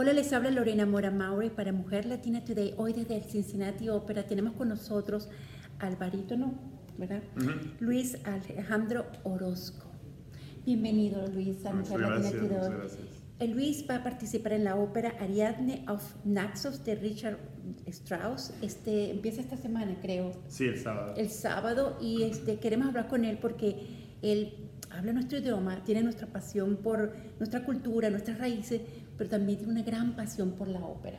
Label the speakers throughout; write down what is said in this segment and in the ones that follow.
Speaker 1: Hola, les habla Lorena Mora Maure para Mujer Latina Today. Hoy desde el Cincinnati Opera tenemos con nosotros al barítono, ¿verdad? Luis Alejandro Orozco. Bienvenido, Luis, a Mujer Latina Today. Luis va a participar en la ópera Ariadne of Naxos de Richard Strauss. Este, empieza esta semana, creo.
Speaker 2: Sí, el sábado.
Speaker 1: El sábado y este, queremos hablar con él porque él habla nuestro idioma, tiene nuestra pasión por nuestra cultura, nuestras raíces, pero también tiene una gran pasión por la ópera.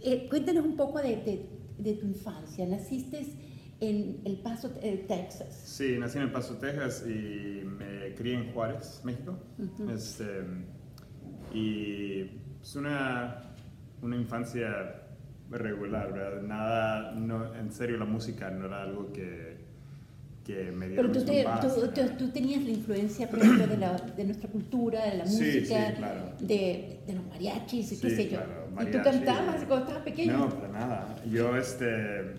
Speaker 1: Eh, cuéntanos un poco de, de, tu infancia. Naciste en El Paso, eh, Texas.
Speaker 2: Sí, nací en El Paso, Texas y me crié en Juárez, México. este, y es una, una infancia regular, ¿verdad? Nada, no, en serio la música no era algo que, que me
Speaker 1: dio Pero tú, tú, tú, tenías la influencia, por ejemplo, de, la, de nuestra cultura, de la música, de, de, los mariachis, y qué sé yo. ¿Y tú cantabas cuando estabas pequeño?
Speaker 2: No, para nada. Yo, este,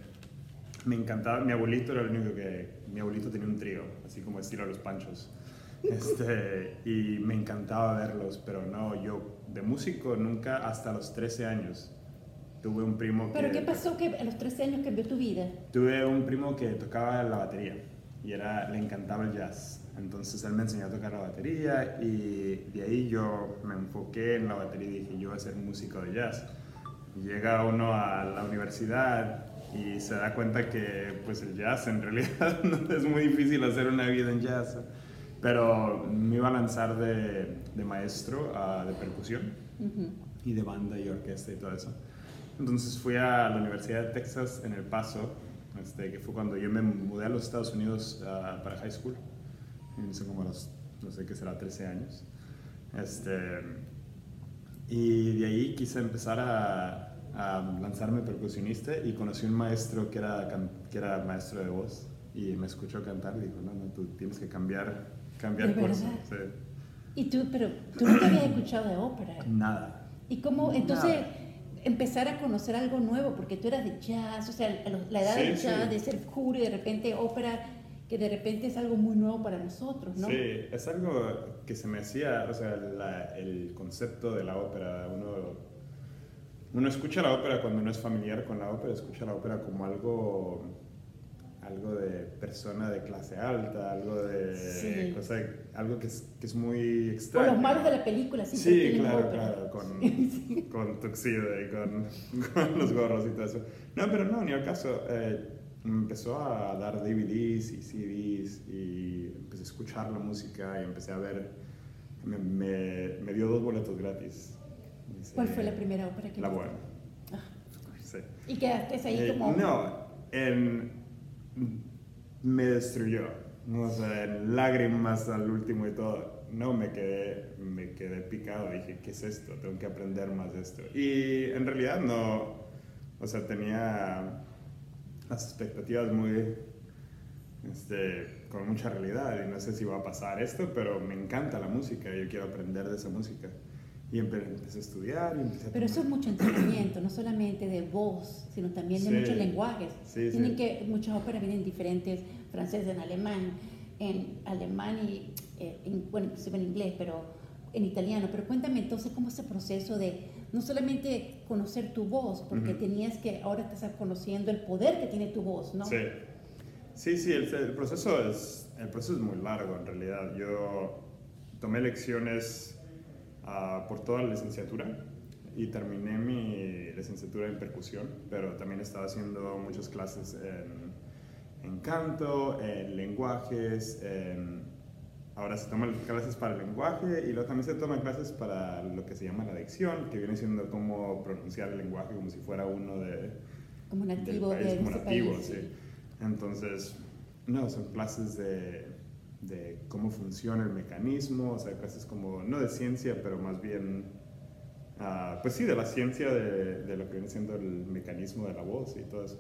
Speaker 2: me encantaba, mi abuelito era el único que, mi abuelito tenía un trío, así como estilo Los Panchos. Este, y me encantaba verlos, pero no, yo de músico nunca hasta los 13 años. Tuve un primo
Speaker 1: que... ¿Pero qué pasó que a los 13 años cambió tu vida?
Speaker 2: Tuve un primo que tocaba la batería y era, le encantaba el jazz. Entonces él me enseñó a tocar la batería y de ahí yo me enfoqué en la batería y dije, yo voy a ser músico de jazz. Llega uno a la universidad y se da cuenta que pues el jazz en realidad es muy difícil hacer una vida en jazz. Pero me iba a lanzar de, de maestro de percusión y de banda y orquesta y todo eso. Entonces fui a la Universidad de Texas en El Paso, este, que fue cuando yo me mudé a los Estados Unidos uh, para high school. Hice como los, no sé qué será, 13 años. Este, y de ahí quise empezar a, a, lanzarme percusionista y conocí un maestro que era, que era maestro de voz y me escuchó cantar y dijo, no, no, tú tienes que cambiar cambiar curso. Sí.
Speaker 1: ¿Y tú, pero tú nunca habías escuchado de ópera?
Speaker 2: Nada.
Speaker 1: ¿Y cómo, entonces, empezar a conocer algo nuevo? Porque tú eras de jazz, o sea, la edad del jazz, de ser juro y de repente ópera, que de repente es algo muy nuevo para nosotros, ¿no?
Speaker 2: Sí, es algo que se me hacía, o sea, el concepto de la ópera, uno, uno escucha la ópera cuando no es familiar con la ópera, escucha la ópera como algo algo de persona de clase alta, algo de cosa, algo que es, que es, muy extraño.
Speaker 1: O los malos de la película, sí.
Speaker 2: Sí, claro, claro, con, con tuxido y con, con, los gorros y todo eso. No, pero no, ni al caso. Eh, empezó a dar DVDs y CDs y empecé a escuchar la música y empecé a ver, me, me, dio dos boletos gratis.
Speaker 1: ¿Cuál fue la primera ópera que
Speaker 2: La Buena.
Speaker 1: Ah. Sí. ¿Y quedaste ahí eh, como...?
Speaker 2: No, en me destruyó. O sea, lágrimas al último y todo. No, me quedé, me quedé picado. Dije, ¿qué es esto? Tengo que aprender más de esto. Y en realidad no, o sea, tenía las expectativas muy, este, con mucha realidad. Y no sé si va a pasar esto, pero me encanta la música. Yo quiero aprender de esa música. Y empecé a estudiar y empecé a
Speaker 1: Pero eso es mucho entrenamiento, no solamente de voz, sino también de muchos lenguajes. Tienen que, muchas óperas vienen diferentes, francés, en alemán, en alemán y, eh, en, bueno, en inglés, pero en italiano. Pero cuéntame entonces cómo es ese proceso de no solamente conocer tu voz, porque tenías que, ahora estás conociendo el poder que tiene tu voz, ¿no?
Speaker 2: Sí, sí, sí el, el, proceso es, el proceso es muy largo en realidad. Yo tomé lecciones por toda la licenciatura y terminé mi licenciatura en percusión, pero también estaba haciendo muchas clases en, en canto, en lenguajes, ahora se toman clases para el lenguaje y luego también se toman clases para lo que se llama la dicción, que viene siendo cómo pronunciar el lenguaje como si fuera uno de...
Speaker 1: Como nativo
Speaker 2: país,
Speaker 1: de
Speaker 2: como nativo, sí. Entonces, no, son clases de de cómo funciona el mecanismo, o sea, clases como, no de ciencia, pero más bien, uh, pues sí, de la ciencia de, de, lo que viene siendo el mecanismo de la voz y todo eso.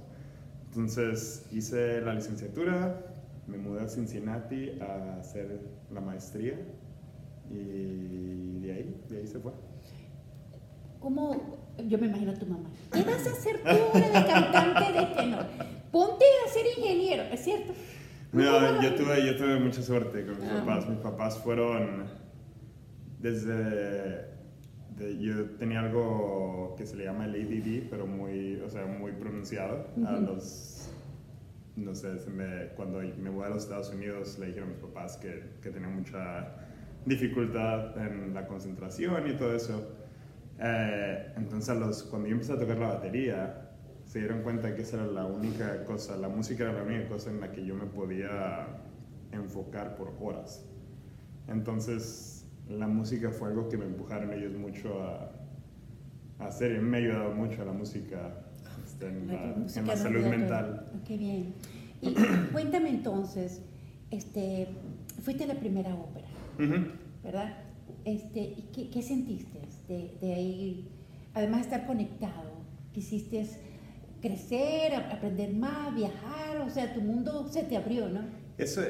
Speaker 2: Entonces hice la licenciatura, me mudé a Cincinnati a hacer la maestría y de ahí, de ahí se fue.
Speaker 1: ¿Cómo? Yo me imagino a tu mamá. ¿Qué vas a hacer tú de cantante de tenor? Ponte a ser ingeniero, ¿es cierto?
Speaker 2: No, yo tuve, yo tuve mucha suerte con mis ah. papás. Mis papás fueron desde, yo tenía algo que se le llama el ADD, pero muy, o sea, muy pronunciado. A los, no sé, me, cuando me voy a los Estados Unidos le dijeron a mis papás que, que tenía mucha dificultad en la concentración y todo eso. Eh, entonces, los, cuando yo empecé a tocar la batería, se dieron cuenta que esa era la única cosa, la música era la única cosa en la que yo me podía enfocar por horas. Entonces, la música fue algo que me empujaron ellos mucho a, a hacer y me ha ayudado mucho a la música este, en, la, salud mental.
Speaker 1: Qué bien. Y cuéntame entonces, este, fuiste la primera ópera, ¿verdad? Este, ¿qué, ¿Qué sentiste de, de ahí? Además de estar conectado, quisiste crecer, aprender más, viajar, o sea, tu mundo se te abrió, ¿no?
Speaker 2: Eso,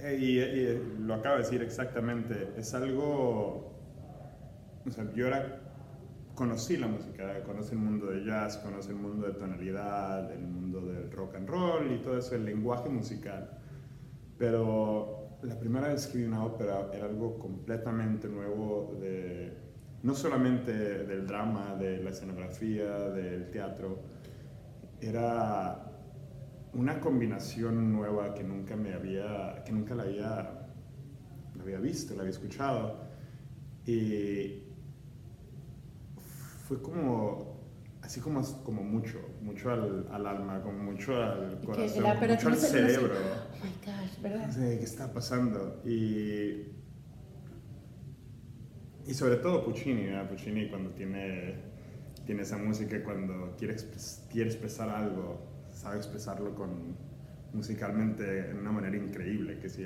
Speaker 2: eh, y, lo acabo de decir exactamente, es algo, o sea, yo ahora conocí la música, conocí el mundo de jazz, conocí el mundo de tonalidad, el mundo del rock and roll y todo eso, el lenguaje musical, pero la primera vez que escribí una ópera era algo completamente nuevo de, no solamente del drama, de la escenografía, del teatro, era una combinación nueva que nunca me había, que nunca la había, la había visto, la había escuchado. Y fue como, así como, como mucho, mucho al, al alma, como mucho al corazón, mucho al cerebro.
Speaker 1: Oh my gosh, ¿verdad?
Speaker 2: No sé qué está pasando. Y, y sobre todo Puccini, ¿verdad? Puccini cuando tiene, tiene esa música, cuando quiere, quiere expresar algo sabe expresarlo con, musicalmente de una manera increíble, que si,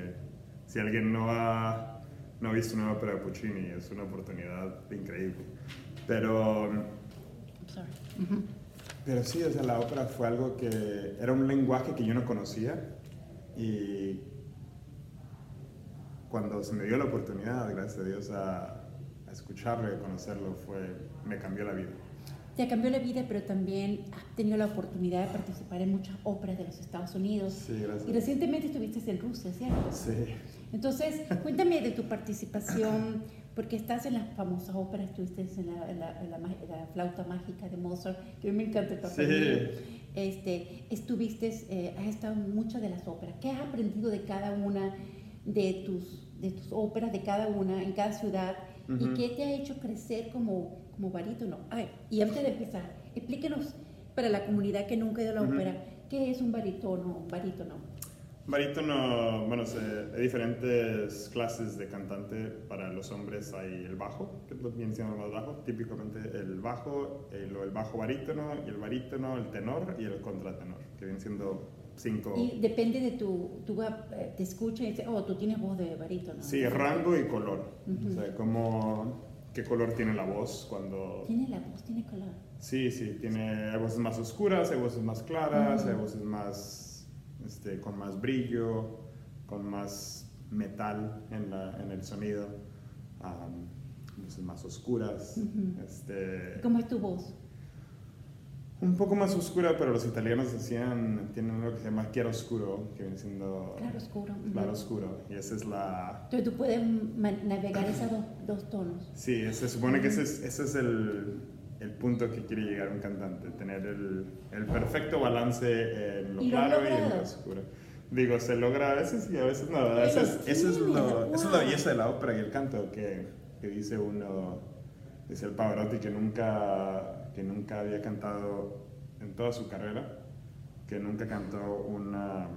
Speaker 2: si alguien no ha, no ha visto una ópera de Puccini es una oportunidad increíble. Pero, pero sí, o sea, la ópera fue algo que era un lenguaje que yo no conocía y cuando se me dio la oportunidad, gracias a Dios, a, a escucharlo y a conocerlo, fue, me cambió la vida
Speaker 1: te cambió la vida, pero también has tenido la oportunidad de participar en muchas óperas de los Estados Unidos.
Speaker 2: Sí, gracias.
Speaker 1: Y recientemente estuviste en Rusia, ¿cierto?
Speaker 2: Sí.
Speaker 1: Entonces, cuéntame de tu participación, porque estás en las famosas óperas, estuviste en la, la, flauta mágica de Mozart, que a mí me encanta el papel. Sí. Este, estuviste, eh, has estado en muchas de las óperas. ¿Qué has aprendido de cada una de tus, de tus óperas, de cada una, en cada ciudad? ¿Y qué te ha hecho crecer como como barítono. Ay, y antes de empezar, explíquenos para la comunidad que nunca ha ido a la ópera, ¿qué es un barítono? Un barítono?
Speaker 2: Barítono, bueno, hay diferentes clases de cantante. Para los hombres hay el bajo, que viene siendo más bajo, típicamente el bajo, el, el bajo barítono, y el barítono, el tenor y el contratenor, que vienen siendo cinco.
Speaker 1: Y depende de tu, tú eh, te escuchas y dices, oh, tú tienes voz de barítono.
Speaker 2: Sí, rango y color. O sea, como qué color tiene la voz cuando...
Speaker 1: Tiene la voz, tiene color.
Speaker 2: Sí, sí, tiene hay voces más oscuras, hay voces más claras, hay voces más, este, con más brillo, con más metal en, la, en el sonido, voces más oscuras. este,
Speaker 1: ¿Cómo es tu voz?
Speaker 2: Un poco más oscura, pero los italianos decían, tienen algo que se llama chiaroscuro, que viene siendo...
Speaker 1: Claro oscuro.
Speaker 2: Claro oscuro, y esa es la...
Speaker 1: Entonces tú puedes navegar esos dos, tonos.
Speaker 2: Sí, se supone que ese es, ese es el, el, punto que quiere llegar un cantante, tener el, el perfecto balance en lo claro y en lo oscuro. Digo, se logra a veces y a veces no. Esa es, es, lo, es la belleza de la ópera y el canto, que, que dice uno, dice el Pavarotti, que nunca que nunca había cantado en toda su carrera, que nunca cantó una,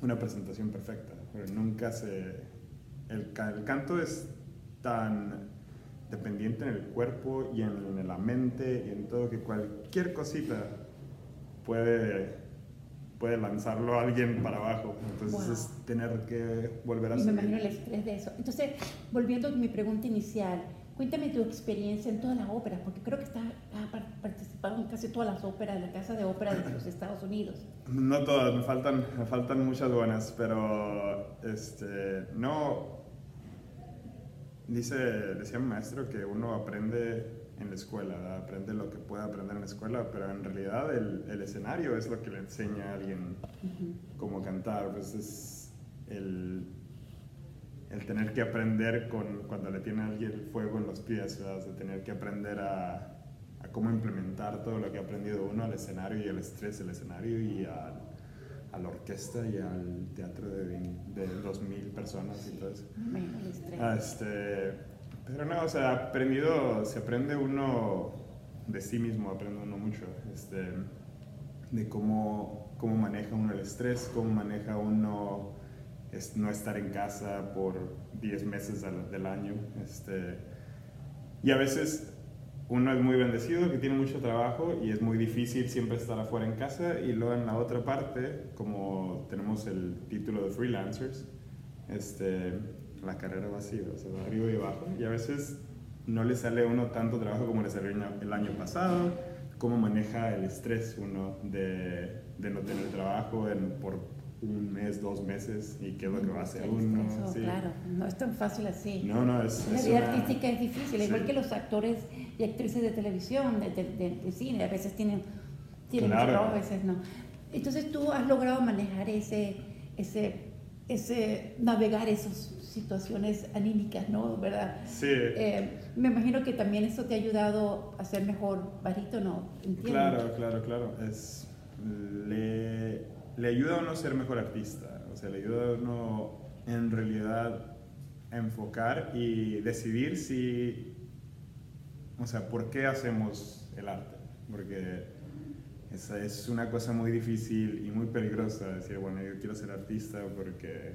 Speaker 2: una presentación perfecta. nunca se... El, el, canto es tan dependiente en el cuerpo y en, la mente y en todo que cualquier cosita puede puede lanzarlo a alguien para abajo. Entonces es tener que volver a
Speaker 1: y Me imagino el estrés de eso. Entonces, volviendo a mi pregunta inicial, Cuéntame tu experiencia en todas las óperas, porque creo que has participado en casi todas las óperas de la Casa de Ópera de los Estados Unidos.
Speaker 2: No todas, me faltan, me faltan muchas buenas, pero este, no. Dice, decía un maestro que uno aprende en la escuela, aprende lo que puede aprender en la escuela, pero en realidad el, el escenario es lo que le enseña a alguien cómo cantar, pues es el el tener que aprender con, cuando le tiene alguien el fuego en los pies, de tener que aprender a, a, cómo implementar todo lo que ha aprendido uno al escenario y el estrés del escenario y a, a la orquesta y al teatro de, de 2.000 personas y todo eso. Ah, este, pero no, o sea, aprendido, se aprende uno de sí mismo, aprende uno mucho, este, de cómo, cómo maneja uno el estrés, cómo maneja uno es no estar en casa por 10 meses del, año. Este, y a veces uno es muy bendecido, que tiene mucho trabajo y es muy difícil siempre estar afuera en casa. Y luego en la otra parte, como tenemos el título de freelancers, este, la carrera vacía, o sea, arriba y abajo. Y a veces no le sale a uno tanto trabajo como le salió el año pasado. Cómo maneja el estrés uno de, de no tener trabajo en, por un mes, dos meses y qué es lo que va a hacer uno.
Speaker 1: Claro, no es tan fácil así.
Speaker 2: No, no, es.
Speaker 1: La vida artística es difícil, igual que los actores y actrices de televisión, de, de, cine, a veces tienen, tienen trabajo, a veces no. Entonces tú has logrado manejar ese, ese, ese, navegar esas situaciones anímicas, ¿no? ¿Verdad?
Speaker 2: Sí.
Speaker 1: Eh, me imagino que también eso te ha ayudado a ser mejor barítono,
Speaker 2: ¿entiendes? Claro, claro, claro. Es, le le ayuda a uno a ser mejor artista, o sea, le ayuda a uno en realidad a enfocar y decidir si, o sea, por qué hacemos el arte, porque esa es una cosa muy difícil y muy peligrosa, decir, bueno, yo quiero ser artista porque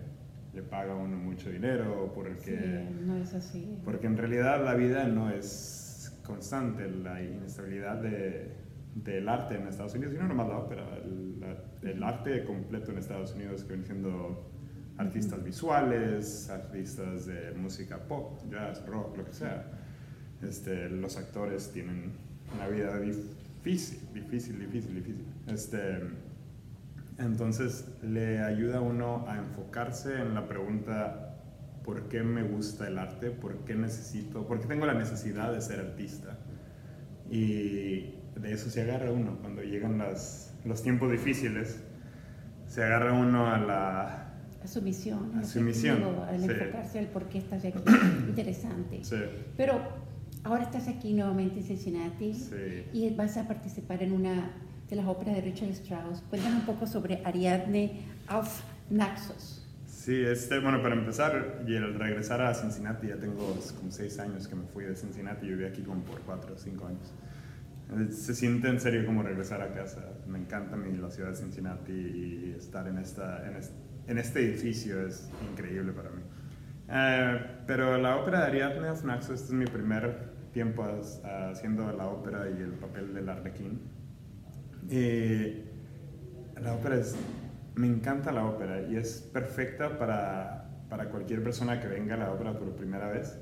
Speaker 2: le paga a uno mucho dinero, o porque...
Speaker 1: Sí, no es así.
Speaker 2: Porque en realidad la vida no es constante, la inestabilidad de, del arte en Estados Unidos, y no nomás la ópera, el, arte completo en Estados Unidos, que viene siendo artistas visuales, artistas de música pop, jazz, rock, lo que sea. Este, los actores tienen una vida difícil, difícil, difícil, difícil. Este, entonces le ayuda a uno a enfocarse en la pregunta, ¿por qué me gusta el arte? ¿Por qué necesito? ¿Por qué tengo la necesidad de ser artista? Y de eso se agarra uno cuando llegan las, los tiempos difíciles. Se agarra uno a la...
Speaker 1: A su misión.
Speaker 2: A su misión.
Speaker 1: Al enfocarse al por qué estás aquí. Interesante.
Speaker 2: Sí.
Speaker 1: Pero ahora estás aquí nuevamente en Cincinnati
Speaker 2: sí.
Speaker 1: y vas a participar en una de las óperas de Richard Strauss. Cuéntanos un poco sobre Ariadne auf Naxos.
Speaker 2: Sí, este, bueno, para empezar, y el regresar a Cincinnati, ya tengo como seis años que me fui de Cincinnati, y viví aquí como por cuatro o cinco años. Se siente en serio como regresar a casa. Me encanta mi, la ciudad de Cincinnati y estar en, esta, en, este, edificio es increíble para mí. Eh, pero la ópera de Ariadne of Naxos, este es mi primer tiempo haciendo la ópera y el papel del arlequín. Y la ópera es, me encanta la ópera y es perfecta para, para cualquier persona que venga a la ópera por primera vez.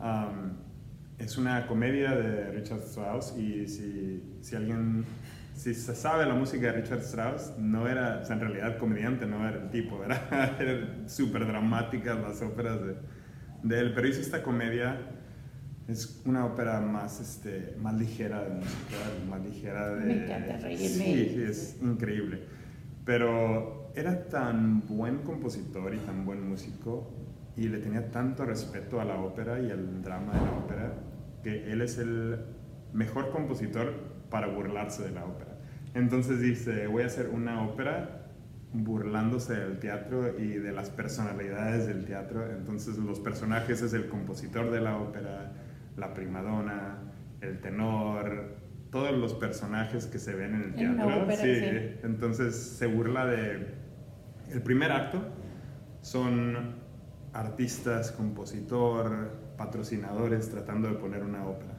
Speaker 2: Um, es una comedia de Richard Strauss y si, si alguien, si se sabe la música de Richard Strauss, no era, o sea, en realidad comediante no era el tipo, era, eran súper dramáticas las óperas de, de, él, pero hizo esta comedia, es una ópera más, este, más ligera de música, más ligera de...
Speaker 1: Me encanta reírme.
Speaker 2: Sí, sí, es increíble. Pero era tan buen compositor y tan buen músico y le tenía tanto respeto a la ópera y al drama de la ópera que él es el mejor compositor para burlarse de la ópera. Entonces dice, voy a hacer una ópera burlándose del teatro y de las personalidades del teatro. Entonces los personajes es el compositor de la ópera, la primadona, el tenor, todos los personajes que se ven en el teatro. sí. Entonces se burla de... El primer acto son artistas, compositor, patrocinadores tratando de poner una ópera.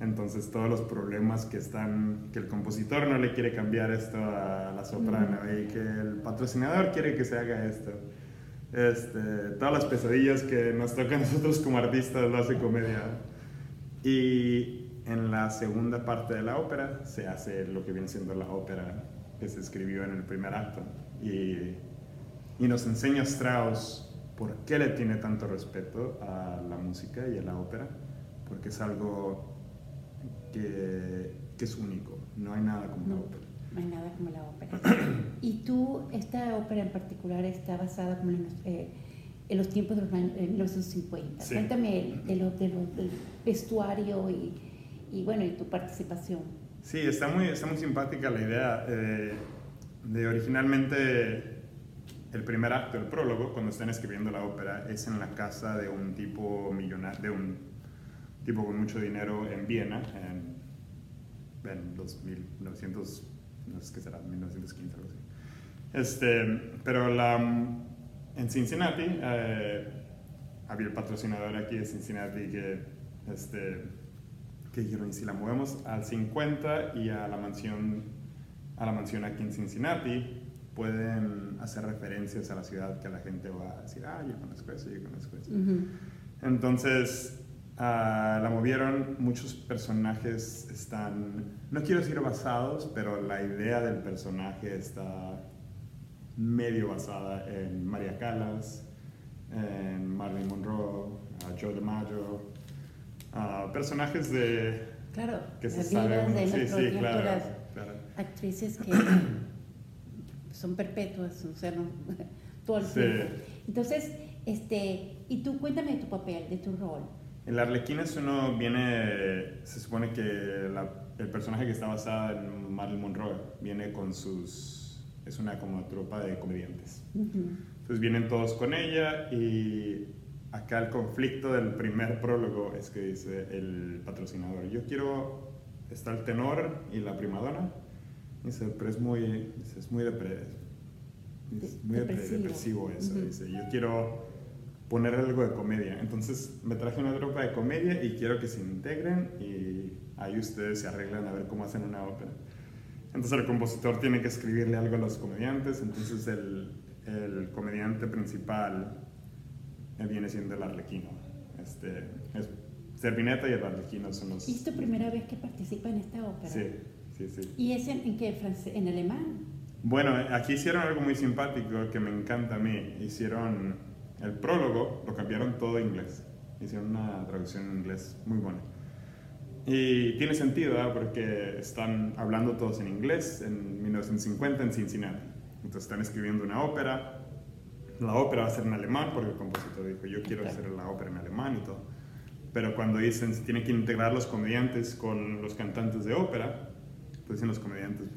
Speaker 2: Entonces todos los problemas que están, que el compositor no le quiere cambiar esto a la soprano y que el patrocinador quiere que se haga esto. Este, todas las pesadillas que nos tocan a nosotros como artistas lo hace comedia. Y en la segunda parte de la ópera se hace lo que viene siendo la ópera que se escribió en el primer acto. Y, y nos enseña Strauss ¿Por qué le tiene tanto respeto a la música y a la ópera? Porque es algo que, que es único, no hay nada como la ópera.
Speaker 1: No hay nada como la ópera. y tú, esta ópera en particular está basada como en, eh, en los tiempos de los años de 1950. Cuéntame de lo, de lo, del vestuario y, y, bueno, y tu participación.
Speaker 2: Sí, está muy, está muy simpática la idea eh, de originalmente el primer acto, el prólogo, cuando están escribiendo la ópera, es en la casa de un tipo millonario, de un tipo con mucho dinero en Viena, en, en los 1900, no sé qué será, 1915 algo así. Este, pero la, en Cincinnati eh, había el patrocinador aquí de Cincinnati que, este, que dijeron, si la movemos al 50 y a la mansión, a la mansión aquí en Cincinnati, pueden hacer referencias a la ciudad que la gente va a decir, ah, yo conozco eso, yo conozco eso. Entonces, uh, la movieron, muchos personajes están, no quiero decir basados, pero la idea del personaje está medio basada en María Callas, en Marilyn Monroe, uh, Joe DiMaggio, uh, personajes de...
Speaker 1: Claro,
Speaker 2: que
Speaker 1: se saben,
Speaker 2: de sí, sí, claro,
Speaker 1: actrices que son perpetuas, o sea, no, todo el tiempo. Entonces, este, y tú cuéntame de tu papel, de tu rol.
Speaker 2: En la Arlequines uno viene, se supone que el personaje que está basado en Marilyn Monroe viene con sus, es una como tropa de comediantes. Entonces vienen todos con ella y acá el conflicto del primer prólogo es que dice el patrocinador, yo quiero, está el tenor y la primadona Dice, pero es muy, es muy, muy depresivo. eso. Dice, yo quiero poner algo de comedia. Entonces me traje una tropa de comedia y quiero que se integren y ahí ustedes se arreglan a ver cómo hacen una ópera. Entonces el compositor tiene que escribirle algo a los comediantes, entonces el, el comediante principal viene siendo el arlequino. Este, es, Servineta y el arlequino son los...
Speaker 1: ¿Y es tu primera vez que participa en esta ópera?
Speaker 2: Sí.
Speaker 1: ¿Y es en, qué? ¿En alemán?
Speaker 2: Bueno, aquí hicieron algo muy simpático que me encanta a mí. Hicieron el prólogo, lo cambiaron todo a inglés. Hicieron una traducción en inglés muy buena. Y tiene sentido, ¿verdad? Porque están hablando todos en inglés en 1950 en Cincinnati. Entonces están escribiendo una ópera. La ópera va a ser en alemán porque el compositor dijo, yo quiero hacer la ópera en alemán y todo. Pero cuando dicen tienen que integrar los comediantes con los cantantes de ópera, pues dicen los comediantes,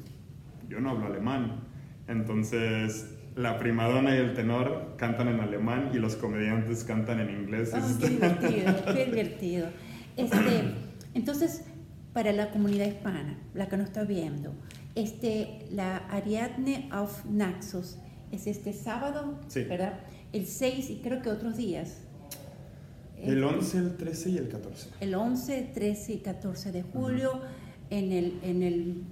Speaker 2: yo no hablo alemán. Entonces, la primadona y el tenor cantan en alemán y los comediantes cantan en inglés.
Speaker 1: Oh, qué divertido, qué divertido. Este, entonces, para la comunidad hispana, la que nos está viendo, este, la Ariadne of Naxos es este sábado, ¿verdad? El 6 y creo que otros días.
Speaker 2: El 11, el 13 y el 14.
Speaker 1: El 11, 13 y 14 de julio en el, en el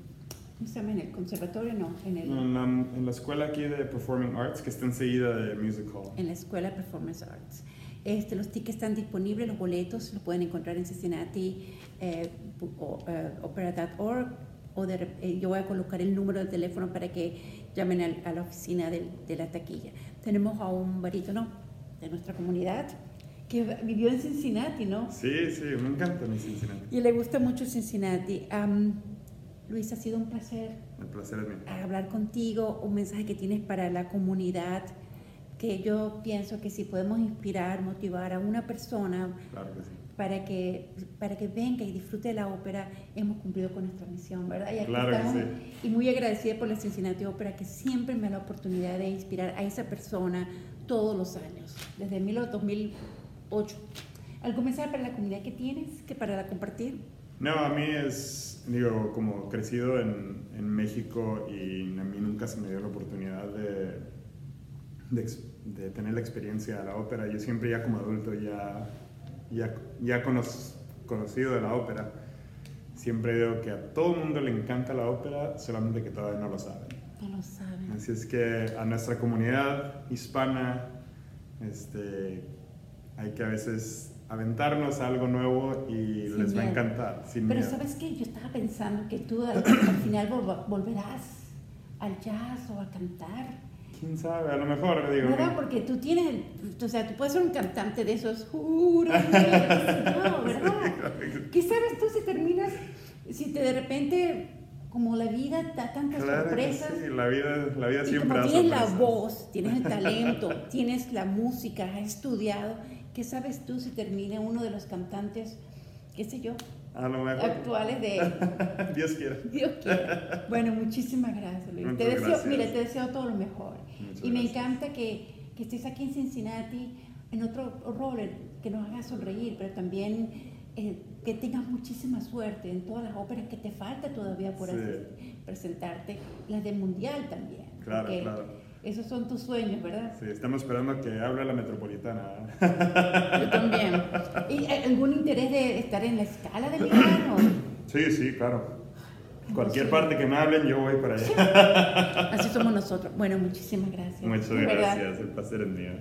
Speaker 1: ¿cómo se llama? ¿En el conservatorio? No, en, el,
Speaker 2: en, la, escuela aquí de Performing Arts, que está enseguida de Music Hall.
Speaker 1: En la escuela de Performance Arts. Este, los tickets están disponibles, los boletos los pueden encontrar en Cincinnati eh, eh Opera.org o de, eh, yo voy a colocar el número de teléfono para que llamen a, la oficina de, de, la taquilla. Tenemos a un barítono de nuestra comunidad que vivió en Cincinnati, ¿no?
Speaker 2: Sí, sí, me encanta mi Cincinnati.
Speaker 1: Y le gusta mucho Cincinnati. Luis, ha sido un placer.
Speaker 2: El placer es mío.
Speaker 1: Hablar contigo, un mensaje que tienes para la comunidad, que yo pienso que si podemos inspirar, motivar a una persona para, que, para que venga y disfrute de la ópera, hemos cumplido con nuestra misión, ¿verdad? Y
Speaker 2: claro que sí.
Speaker 1: Y muy agradecida por la Cincinnati Ópera, que siempre me da la oportunidad de inspirar a esa persona todos los años, desde 2000 ocho. ¿Algo mensaje para la comunidad que tienes, que para compartir?
Speaker 2: No, a mí es, digo, como crecido en, en, México y a mí nunca se me dio la oportunidad de, de, tener la experiencia de la ópera. Yo siempre ya como adulto ya, ya, ya conocido de la ópera, siempre digo que a todo el mundo le encanta la ópera, solamente que todavía no lo saben.
Speaker 1: No lo saben.
Speaker 2: Así es que a nuestra comunidad hispana, este, hay que a veces aventarnos a algo nuevo y les va a encantar.
Speaker 1: Pero sabes que yo estaba pensando que tú al, final volverás al jazz o a cantar.
Speaker 2: ¿Quién sabe? A lo mejor, digo.
Speaker 1: ¿Verdad? Porque tú tienes, o sea, tú puedes ser un cantante de esos, juro, no, ¿verdad? ¿Qué sabes tú si terminas, si te de repente como la vida da tantas sorpresas.
Speaker 2: Sí, la vida, la vida
Speaker 1: y
Speaker 2: siempre
Speaker 1: como
Speaker 2: da
Speaker 1: tienes la
Speaker 2: sorpresas.
Speaker 1: voz, tienes el talento, tienes la música, has estudiado, ¿qué sabes tú si termina uno de los cantantes, qué sé yo,
Speaker 2: A lo mejor.
Speaker 1: actuales de
Speaker 2: Dios quiera.
Speaker 1: Dios quiera. Bueno, muchísimas gracias, Luis.
Speaker 2: Muchas
Speaker 1: te deseo,
Speaker 2: gracias.
Speaker 1: mira, te deseo todo lo mejor.
Speaker 2: Muchas
Speaker 1: y me
Speaker 2: gracias.
Speaker 1: encanta que, que estés aquí en Cincinnati en otro rol, que nos haga sonreír, pero también eh, que tengas muchísima suerte en todas las óperas que te falta todavía por
Speaker 2: Sí.
Speaker 1: presentarte, las del Mundial también.
Speaker 2: Claro, claro.
Speaker 1: Esos son tus sueños, ¿verdad?
Speaker 2: Sí, estamos esperando que hable la metropolitana.
Speaker 1: Yo también. ¿Y algún interés de estar en la escala de Milán? o-
Speaker 2: Sí, sí, claro. Cualquier
Speaker 1: Sí.
Speaker 2: parte que me hablen, yo voy para allá.
Speaker 1: Así somos nosotros. Bueno, muchísimas gracias.
Speaker 2: Muchas gracias, el placer es mío.